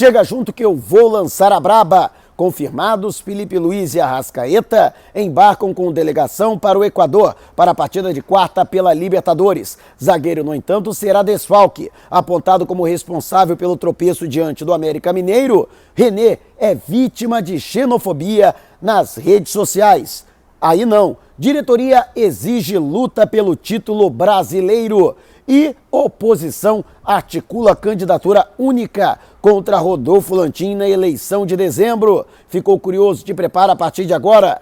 Chega junto que eu vou lançar a braba. Confirmados, Felipe Luiz e Arrascaeta embarcam com delegação para o Equador para a partida de quarta pela Libertadores. Zagueiro, no entanto, será desfalque. Apontado como responsável pelo tropeço diante do América Mineiro, René é vítima de xenofobia nas redes sociais. Aí não. Diretoria exige luta pelo título brasileiro e oposição articula candidatura única contra Rodolfo Lantim na eleição de dezembro. Ficou curioso? Te prepara a partir de agora.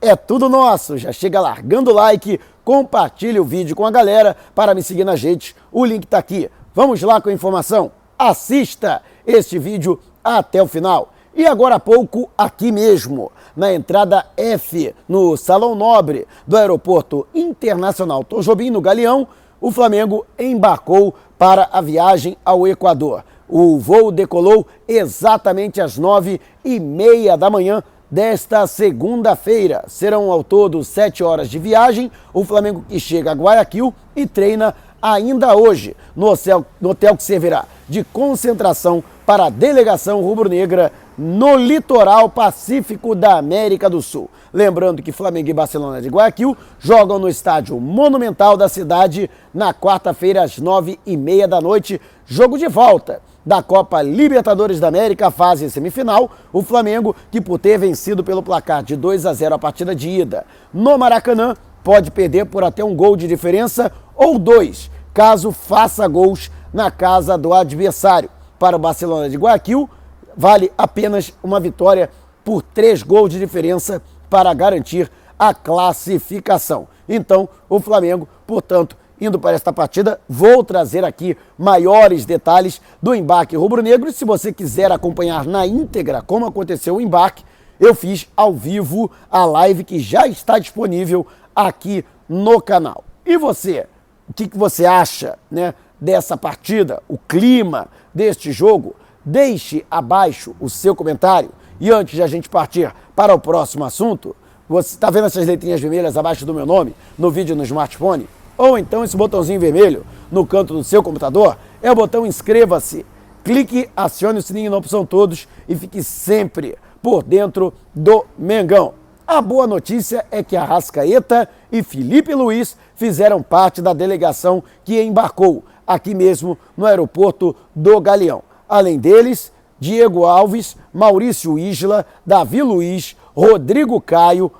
É tudo nosso. Já chega largando o like, compartilhe o vídeo com a galera para me seguir nas redes. O link está aqui. Vamos lá com a informação. Assista este vídeo até o final. E agora há pouco, aqui mesmo, na entrada F, no Salão Nobre do Aeroporto Internacional Tojobim, no Galeão, o Flamengo embarcou para a viagem ao Equador. O voo decolou exatamente às nove e meia da manhã desta segunda-feira. Serão ao todo sete horas de viagem. O Flamengo que chega a Guayaquil e treina ainda hoje no hotel, no hotel que servirá de concentração para a delegação rubro-negra no litoral pacífico da América do Sul. Lembrando que Flamengo e Barcelona de Guayaquil jogam no estádio monumental da cidade na quarta-feira às nove e meia da noite, jogo de volta da Copa Libertadores da América, fase semifinal, o Flamengo, que por ter vencido pelo placar de 2 a 0 a partida de ida no Maracanã, pode perder por até um gol de diferença ou dois, caso faça gols na casa do adversário. Para o Barcelona de Guayaquil, vale apenas uma vitória por três gols de diferença para garantir a classificação. Então, o Flamengo, portanto, indo para esta partida, vou trazer aqui maiores detalhes do embarque rubro-negro. Se você quiser acompanhar na íntegra como aconteceu o embarque, eu fiz ao vivo a live que já está disponível aqui no canal. E você, o que, que você acha né, dessa partida, o clima deste jogo? Deixe abaixo o seu comentário. E antes de a gente partir para o próximo assunto, você está vendo essas letrinhas vermelhas abaixo do meu nome no vídeo no smartphone? Ou então esse botãozinho vermelho no canto do seu computador é o botão inscreva-se. Clique, acione o sininho na opção todos e fique sempre por dentro do Mengão. A boa notícia é que Arrascaeta e Felipe Luiz fizeram parte da delegação que embarcou aqui mesmo no aeroporto do Galeão. Além deles, Diego Alves, Maurício Isla, Davi Luiz, Rodrigo Caio,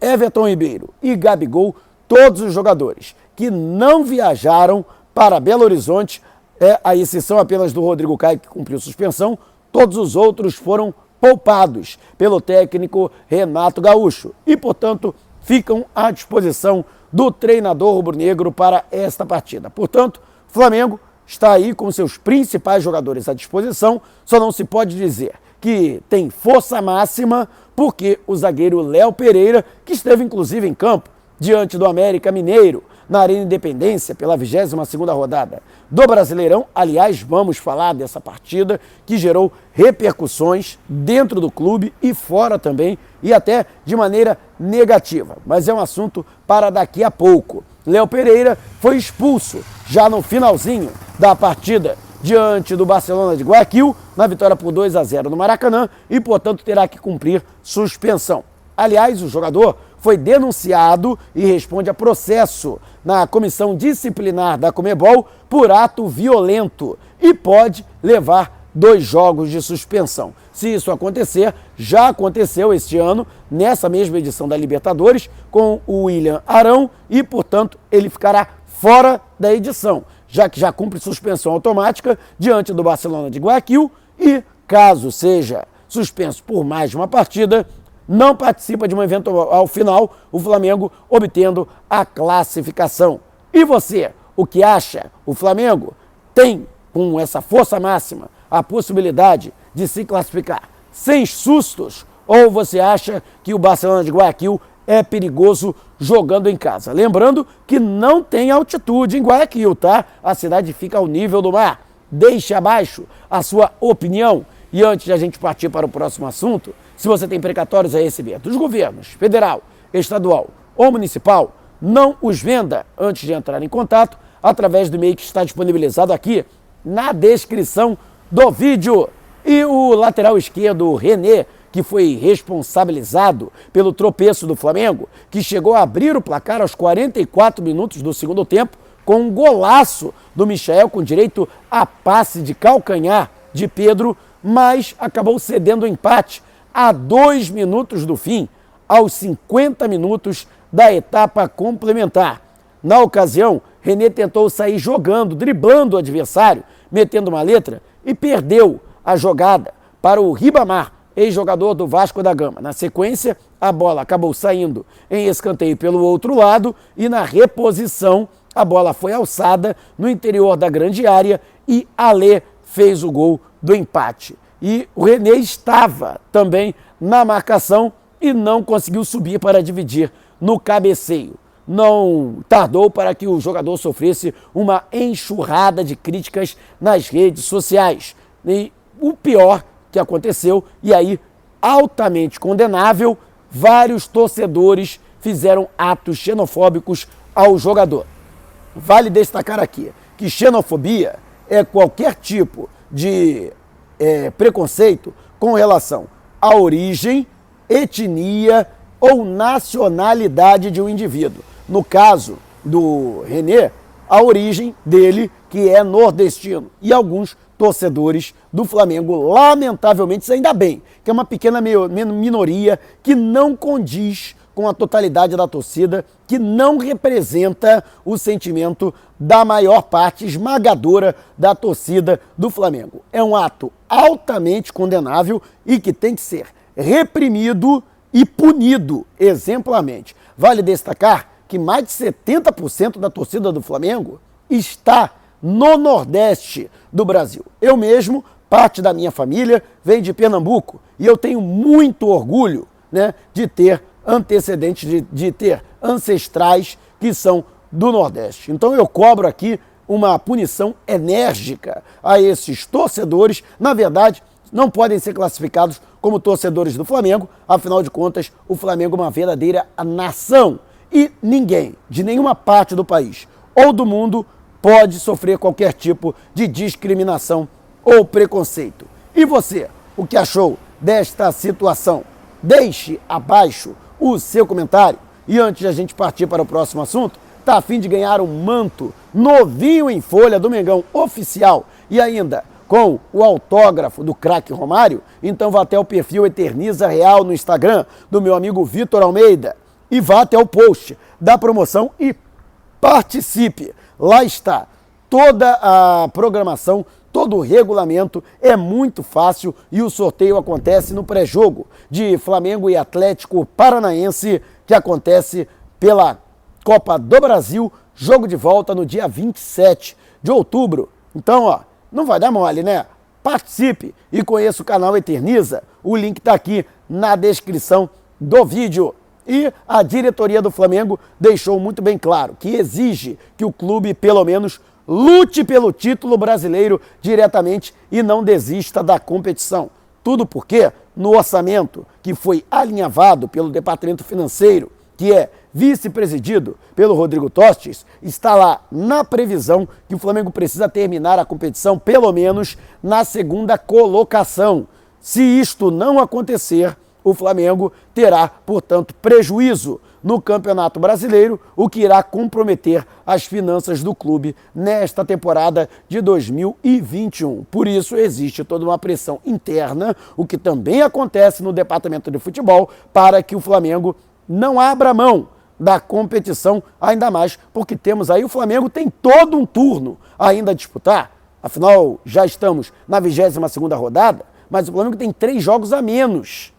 Everton Ribeiro. E Gabigol, todos os jogadores que não viajaram para Belo Horizonte, é a exceção apenas do Rodrigo Caio, que cumpriu suspensão, todos os outros foram poupados pelo técnico Renato Gaúcho. E, portanto, ficam à disposição do treinador rubro-negro para esta partida. Portanto, Flamengo está aí com seus principais jogadores à disposição, só não se pode dizer que tem força máxima, porque o zagueiro Léo Pereira, que esteve inclusive em campo diante do América Mineiro, na Arena Independência, pela 22ª rodada do Brasileirão. Aliás, vamos falar dessa partida que gerou repercussões dentro do clube e fora também, e até de maneira negativa. Mas é um assunto para daqui a pouco. Léo Pereira foi expulso já no finalzinho da partida diante do Barcelona de Guayaquil, na vitória por 2 a 0 no Maracanã e, portanto, terá que cumprir suspensão. Aliás, o jogador foi denunciado e responde a processo na comissão disciplinar da Comebol por ato violento e pode levar dois jogos de suspensão. Se isso acontecer, já aconteceu este ano, nessa mesma edição da Libertadores, com o William Arão e, portanto, ele ficará fora da edição, já que já cumpre suspensão automática diante do Barcelona de Guayaquil e, caso seja suspenso por mais de uma partida, não participa de um evento ao final, o Flamengo obtendo a classificação. E você, o que acha? O Flamengo tem, com essa força máxima, a possibilidade de se classificar sem sustos? Ou você acha que o Barcelona de Guayaquil é perigoso jogando em casa? Lembrando que não tem altitude em Guayaquil, tá? A cidade fica ao nível do mar. Deixe abaixo a sua opinião. E antes de a gente partir para o próximo assunto, se você tem precatórios a receber dos governos federal, estadual ou municipal, não os venda antes de entrar em contato através do e-mail que está disponibilizado aqui na descrição do vídeo. E o lateral esquerdo, René, que foi responsabilizado pelo tropeço do Flamengo, que chegou a abrir o placar aos 44 minutos do segundo tempo, com um golaço do Michel com direito a passe de calcanhar de Pedro, mas acabou cedendo o empate a dois minutos do fim, aos 50 minutos da etapa complementar. Na ocasião, René tentou sair jogando, driblando o adversário, metendo uma letra e perdeu a jogada para o Ribamar, ex-jogador do Vasco da Gama. Na sequência, a bola acabou saindo em escanteio pelo outro lado e na reposição a bola foi alçada no interior da grande área e Alê fez o gol do empate. E o René estava também na marcação e não conseguiu subir para dividir no cabeceio. Não tardou para que o jogador sofresse uma enxurrada de críticas nas redes sociais. E o pior que aconteceu, e aí altamente condenável, vários torcedores fizeram atos xenofóbicos ao jogador. Vale destacar aqui que xenofobia é qualquer tipo de é, preconceito com relação à origem, etnia ou nacionalidade de um indivíduo. No caso do René, a origem dele, que é nordestino, e alguns torcedores do Flamengo, lamentavelmente, ainda bem, que é uma pequena minoria que não condiz com a totalidade da torcida, que não representa o sentimento da maior parte esmagadora da torcida do Flamengo. É um ato altamente condenável e que tem que ser reprimido e punido exemplarmente. Vale destacar que mais de 70% da torcida do Flamengo está no Nordeste do Brasil. Eu mesmo, parte da minha família, vem de Pernambuco e eu tenho muito orgulho né, de ter antecedentes de, de ter ancestrais que são do Nordeste. Então eu cobro aqui uma punição enérgica a esses torcedores. Na verdade, não podem ser classificados como torcedores do Flamengo, afinal de contas, o Flamengo é uma verdadeira nação e ninguém de nenhuma parte do país ou do mundo pode sofrer qualquer tipo de discriminação ou preconceito. E você, o que achou desta situação? Deixe abaixo o seu comentário. E antes de a gente partir para o próximo assunto, tá a fim de ganhar um manto novinho em folha do Mengão oficial e ainda com o autógrafo do craque Romário? Então vá até o perfil Eterniza Real no Instagram do meu amigo Vitor Almeida e vá até o post da promoção e participe. Lá está toda a programação Todo o regulamento é muito fácil e o sorteio acontece no pré-jogo de Flamengo e Atlético Paranaense, que acontece pela Copa do Brasil, jogo de volta no dia 27 de outubro. Então, ó, não vai dar mole, né? Participe e conheça o canal Eterniza. O link está aqui na descrição do vídeo. E a diretoria do Flamengo deixou muito bem claro que exige que o clube, pelo menos, lute pelo título brasileiro diretamente e não desista da competição. Tudo porque, no orçamento que foi alinhavado pelo Departamento Financeiro, que é vice-presidido pelo Rodrigo Tostes, está lá na previsão que o Flamengo precisa terminar a competição pelo menos na segunda colocação. Se isto não acontecer, o Flamengo terá, portanto, prejuízo no Campeonato Brasileiro, o que irá comprometer as finanças do clube nesta temporada de 2021. Por isso, existe toda uma pressão interna, o que também acontece no departamento de futebol, para que o Flamengo não abra mão da competição, ainda mais porque temos aí o Flamengo tem todo um turno ainda a disputar. Afinal, já estamos na 22 segunda rodada, mas o Flamengo tem três jogos a menos.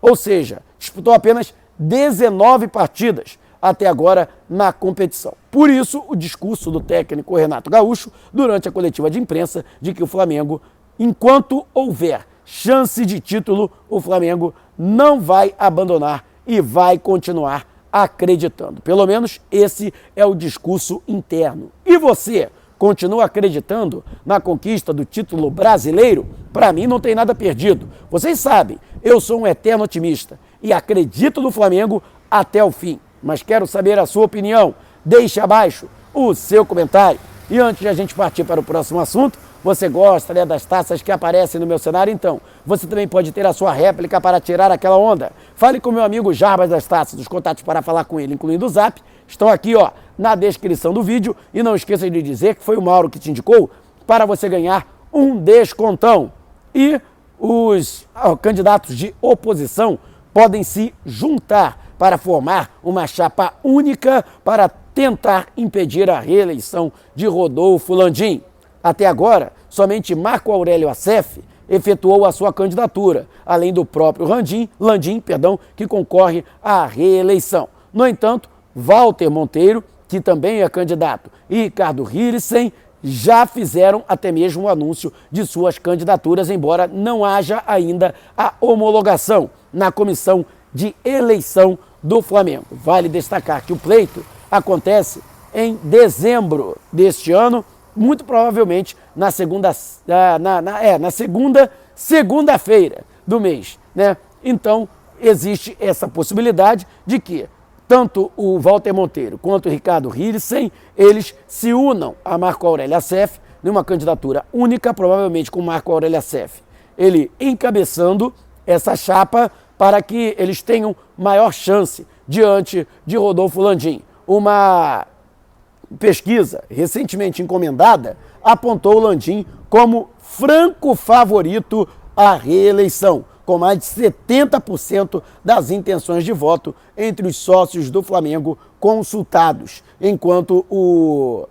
Ou seja, disputou apenas 19 partidas até agora na competição. Por isso, o discurso do técnico Renato Gaúcho durante a coletiva de imprensa de que o Flamengo, enquanto houver chance de título, o Flamengo não vai abandonar e vai continuar acreditando. Pelo menos esse é o discurso interno. E você continua acreditando na conquista do título brasileiro? Para mim não tem nada perdido. Vocês sabem, eu sou um eterno otimista e acredito no Flamengo até o fim. Mas quero saber a sua opinião. Deixe abaixo o seu comentário. E antes de a gente partir para o próximo assunto, Você gosta né, das taças que aparecem no meu cenário? Então, você também pode ter a sua réplica para tirar aquela onda. Fale com meu amigo Jarbas das Taças. Os contatos para falar com ele, incluindo o zap, estão aqui ó, na descrição do vídeo. E não esqueça de dizer que foi o Mauro que te indicou para você ganhar um descontão. E os ó, candidatos de oposição podem se juntar para formar uma chapa única para tentar impedir a reeleição de Rodolfo Landim. Até agora, somente Marco Aurélio Assef efetuou a sua candidatura, além do próprio Landim, Landim perdão, que concorre à reeleição. No entanto, Walter Monteiro, que também é candidato, e Ricardo Hirissen já fizeram até mesmo o anúncio de suas candidaturas, embora não haja ainda a homologação na comissão de eleição do Flamengo. Vale destacar que o pleito acontece em dezembro deste ano muito provavelmente na segunda, na, na, é, na segunda segunda-feira do mês, né? Então existe essa possibilidade de que tanto o Walter Monteiro quanto o Ricardo Hirissen, eles se unam a Marco Aurélio Assef numa candidatura única, provavelmente com Marco Aurélio Assef. Ele encabeçando essa chapa para que eles tenham maior chance diante de Rodolfo Landim. Uma pesquisa recentemente encomendada apontou Landim como franco favorito à reeleição, com mais de 70% das intenções de voto entre os sócios do Flamengo consultados, enquanto o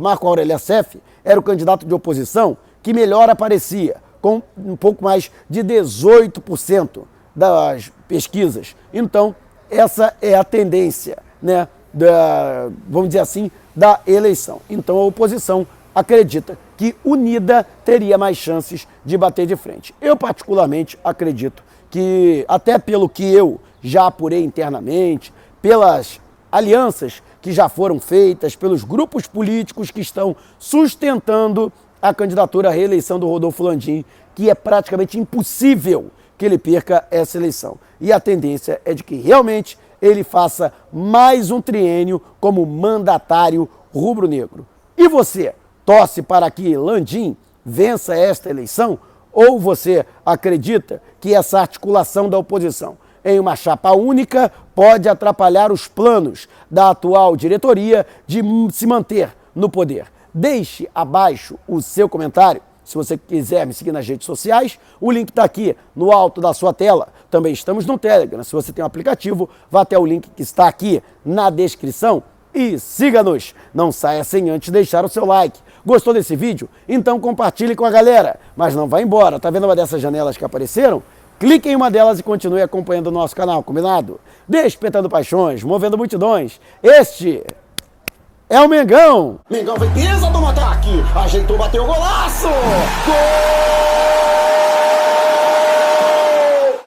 Marco Aurélio Assef era o candidato de oposição que melhor aparecia, com um pouco mais de 18% das pesquisas. Então, essa é a tendência, né? da, vamos dizer assim, da eleição. Então a oposição acredita que unida teria mais chances de bater de frente. Eu particularmente acredito que, até pelo que eu já apurei internamente, pelas alianças que já foram feitas, pelos grupos políticos que estão sustentando a candidatura à reeleição do Rodolfo Landim, que é praticamente impossível que ele perca essa eleição. E a tendência é de que realmente ele faça mais um triênio como mandatário rubro-negro. E você, torce para que Landim vença esta eleição? Ou você acredita que essa articulação da oposição em uma chapa única pode atrapalhar os planos da atual diretoria de se manter no poder? Deixe abaixo o seu comentário se você quiser me seguir nas redes sociais, o link está aqui no alto da sua tela. Também estamos no Telegram. Se você tem um aplicativo, vá até o link que está aqui na descrição e siga-nos. Não saia sem antes deixar o seu like. Gostou desse vídeo? Então compartilhe com a galera. Mas não vá embora. Tá vendo uma dessas janelas que apareceram? Clique em uma delas e continue acompanhando o nosso canal, combinado? Despertando paixões, movendo multidões. Este é o Mengão. Mengão fez do ataque. Ajeitou, bateu o golaço. Gol!